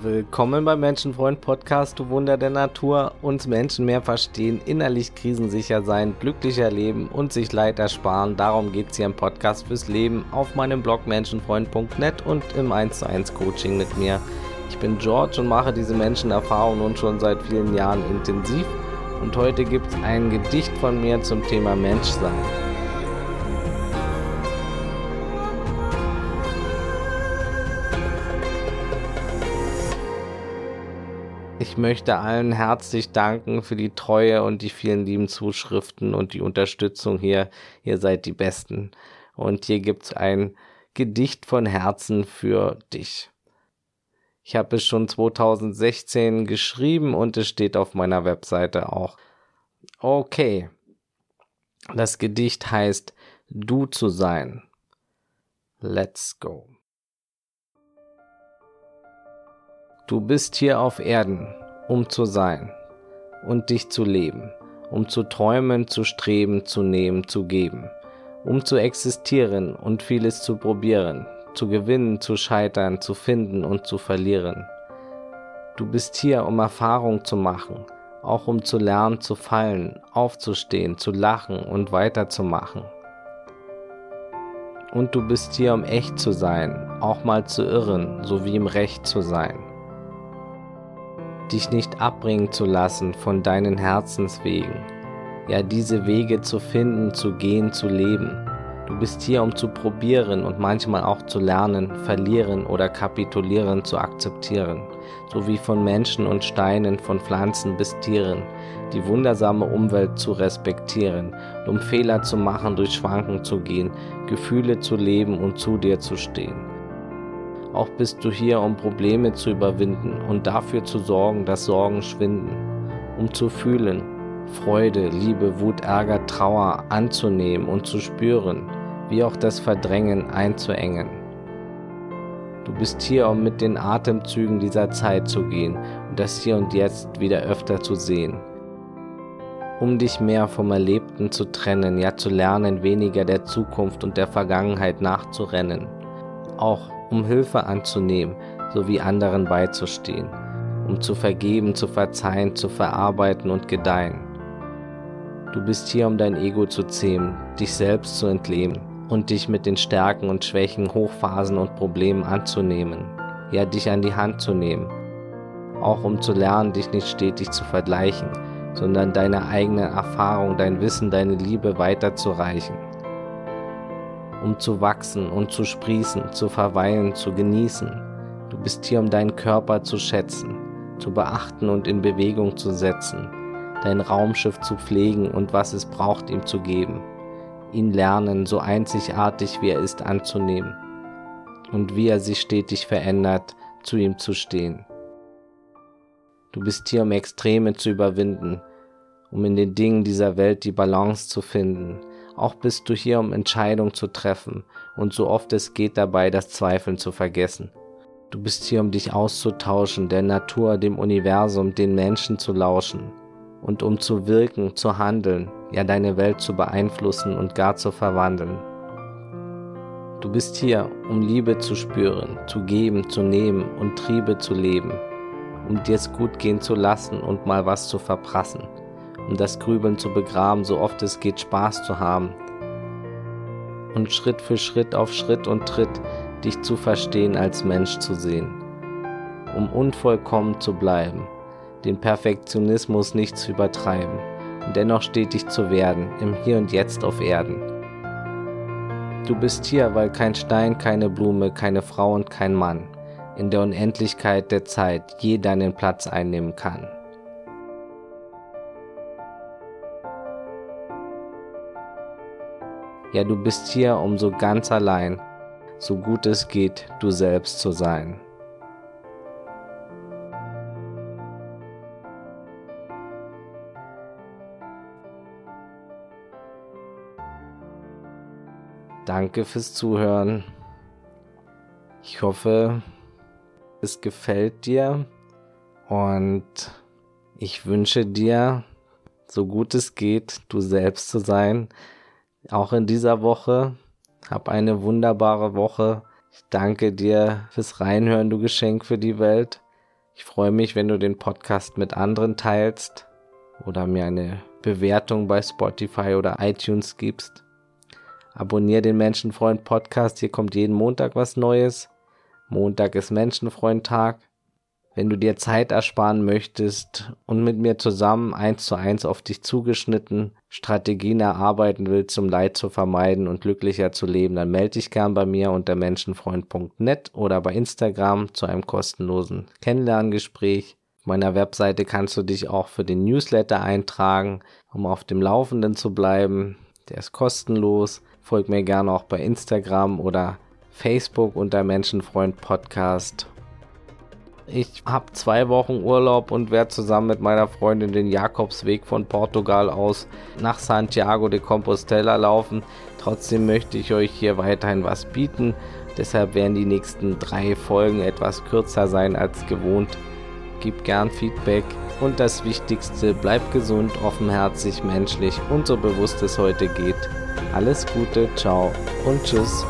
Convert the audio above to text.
Willkommen beim Menschenfreund Podcast, du Wunder der Natur. Uns Menschen mehr verstehen, innerlich krisensicher sein, glücklicher leben und sich Leid ersparen. Darum geht es hier im Podcast fürs Leben auf meinem Blog menschenfreund.net und im 1 zu 1 Coaching mit mir. Ich bin George und mache diese Menschenerfahrung nun schon seit vielen Jahren intensiv. Und heute gibt es ein Gedicht von mir zum Thema Menschsein. Ich möchte allen herzlich danken für die Treue und die vielen lieben Zuschriften und die Unterstützung hier. Ihr seid die Besten. Und hier gibt's ein Gedicht von Herzen für dich. Ich habe es schon 2016 geschrieben und es steht auf meiner Webseite auch. Okay. Das Gedicht heißt Du zu sein. Let's go. Du bist hier auf Erden, um zu sein und dich zu leben, um zu träumen, zu streben, zu nehmen, zu geben, um zu existieren und vieles zu probieren, zu gewinnen, zu scheitern, zu finden und zu verlieren. Du bist hier, um Erfahrung zu machen, auch um zu lernen, zu fallen, aufzustehen, zu lachen und weiterzumachen. Und du bist hier, um echt zu sein, auch mal zu irren, sowie im Recht zu sein dich nicht abbringen zu lassen von deinen Herzenswegen. Ja, diese Wege zu finden, zu gehen, zu leben. Du bist hier, um zu probieren und manchmal auch zu lernen, verlieren oder kapitulieren zu akzeptieren, sowie von Menschen und Steinen, von Pflanzen bis Tieren, die wundersame Umwelt zu respektieren, um Fehler zu machen, durch Schwanken zu gehen, Gefühle zu leben und zu dir zu stehen. Auch bist du hier, um Probleme zu überwinden und dafür zu sorgen, dass Sorgen schwinden, um zu fühlen, Freude, Liebe, Wut, Ärger, Trauer anzunehmen und zu spüren, wie auch das Verdrängen einzuengen. Du bist hier, um mit den Atemzügen dieser Zeit zu gehen und das Hier und Jetzt wieder öfter zu sehen. Um dich mehr vom Erlebten zu trennen, ja zu lernen, weniger der Zukunft und der Vergangenheit nachzurennen. Auch um Hilfe anzunehmen sowie anderen beizustehen, um zu vergeben, zu verzeihen, zu verarbeiten und gedeihen. Du bist hier, um dein Ego zu zähmen, dich selbst zu entleben und dich mit den Stärken und Schwächen, Hochphasen und Problemen anzunehmen, ja dich an die Hand zu nehmen, auch um zu lernen, dich nicht stetig zu vergleichen, sondern deine eigene Erfahrung, dein Wissen, deine Liebe weiterzureichen um zu wachsen und zu sprießen, zu verweilen, zu genießen. Du bist hier, um deinen Körper zu schätzen, zu beachten und in Bewegung zu setzen, dein Raumschiff zu pflegen und was es braucht, ihm zu geben, ihn lernen, so einzigartig wie er ist, anzunehmen und wie er sich stetig verändert, zu ihm zu stehen. Du bist hier, um Extreme zu überwinden, um in den Dingen dieser Welt die Balance zu finden, auch bist du hier, um Entscheidungen zu treffen und so oft es geht dabei, das Zweifeln zu vergessen. Du bist hier, um dich auszutauschen, der Natur, dem Universum, den Menschen zu lauschen und um zu wirken, zu handeln, ja deine Welt zu beeinflussen und gar zu verwandeln. Du bist hier, um Liebe zu spüren, zu geben, zu nehmen und Triebe zu leben, um dir es gut gehen zu lassen und mal was zu verprassen um das Grübeln zu begraben, so oft es geht, Spaß zu haben. Und Schritt für Schritt auf Schritt und Tritt dich zu verstehen als Mensch zu sehen. Um unvollkommen zu bleiben, den Perfektionismus nicht zu übertreiben und dennoch stetig zu werden, im Hier und Jetzt auf Erden. Du bist hier, weil kein Stein, keine Blume, keine Frau und kein Mann in der Unendlichkeit der Zeit je deinen Platz einnehmen kann. Ja, du bist hier, um so ganz allein, so gut es geht, du selbst zu sein. Danke fürs Zuhören. Ich hoffe, es gefällt dir und ich wünsche dir, so gut es geht, du selbst zu sein auch in dieser Woche. Hab eine wunderbare Woche. Ich danke dir fürs Reinhören, du Geschenk für die Welt. Ich freue mich, wenn du den Podcast mit anderen teilst oder mir eine Bewertung bei Spotify oder iTunes gibst. Abonnier den Menschenfreund Podcast, hier kommt jeden Montag was Neues. Montag ist Menschenfreund-Tag. Wenn du dir Zeit ersparen möchtest und mit mir zusammen eins zu eins auf dich zugeschnitten Strategien erarbeiten willst, um Leid zu vermeiden und glücklicher zu leben, dann melde dich gern bei mir unter menschenfreund.net oder bei Instagram zu einem kostenlosen Kennenlerngespräch. Auf meiner Webseite kannst du dich auch für den Newsletter eintragen, um auf dem Laufenden zu bleiben. Der ist kostenlos. Folg mir gerne auch bei Instagram oder Facebook unter Menschenfreund Podcast ich habe zwei Wochen Urlaub und werde zusammen mit meiner Freundin den Jakobsweg von Portugal aus nach Santiago de Compostela laufen. Trotzdem möchte ich euch hier weiterhin was bieten. Deshalb werden die nächsten drei Folgen etwas kürzer sein als gewohnt. Gib gern Feedback und das Wichtigste, bleibt gesund, offenherzig, menschlich und so bewusst es heute geht. Alles Gute, ciao und tschüss.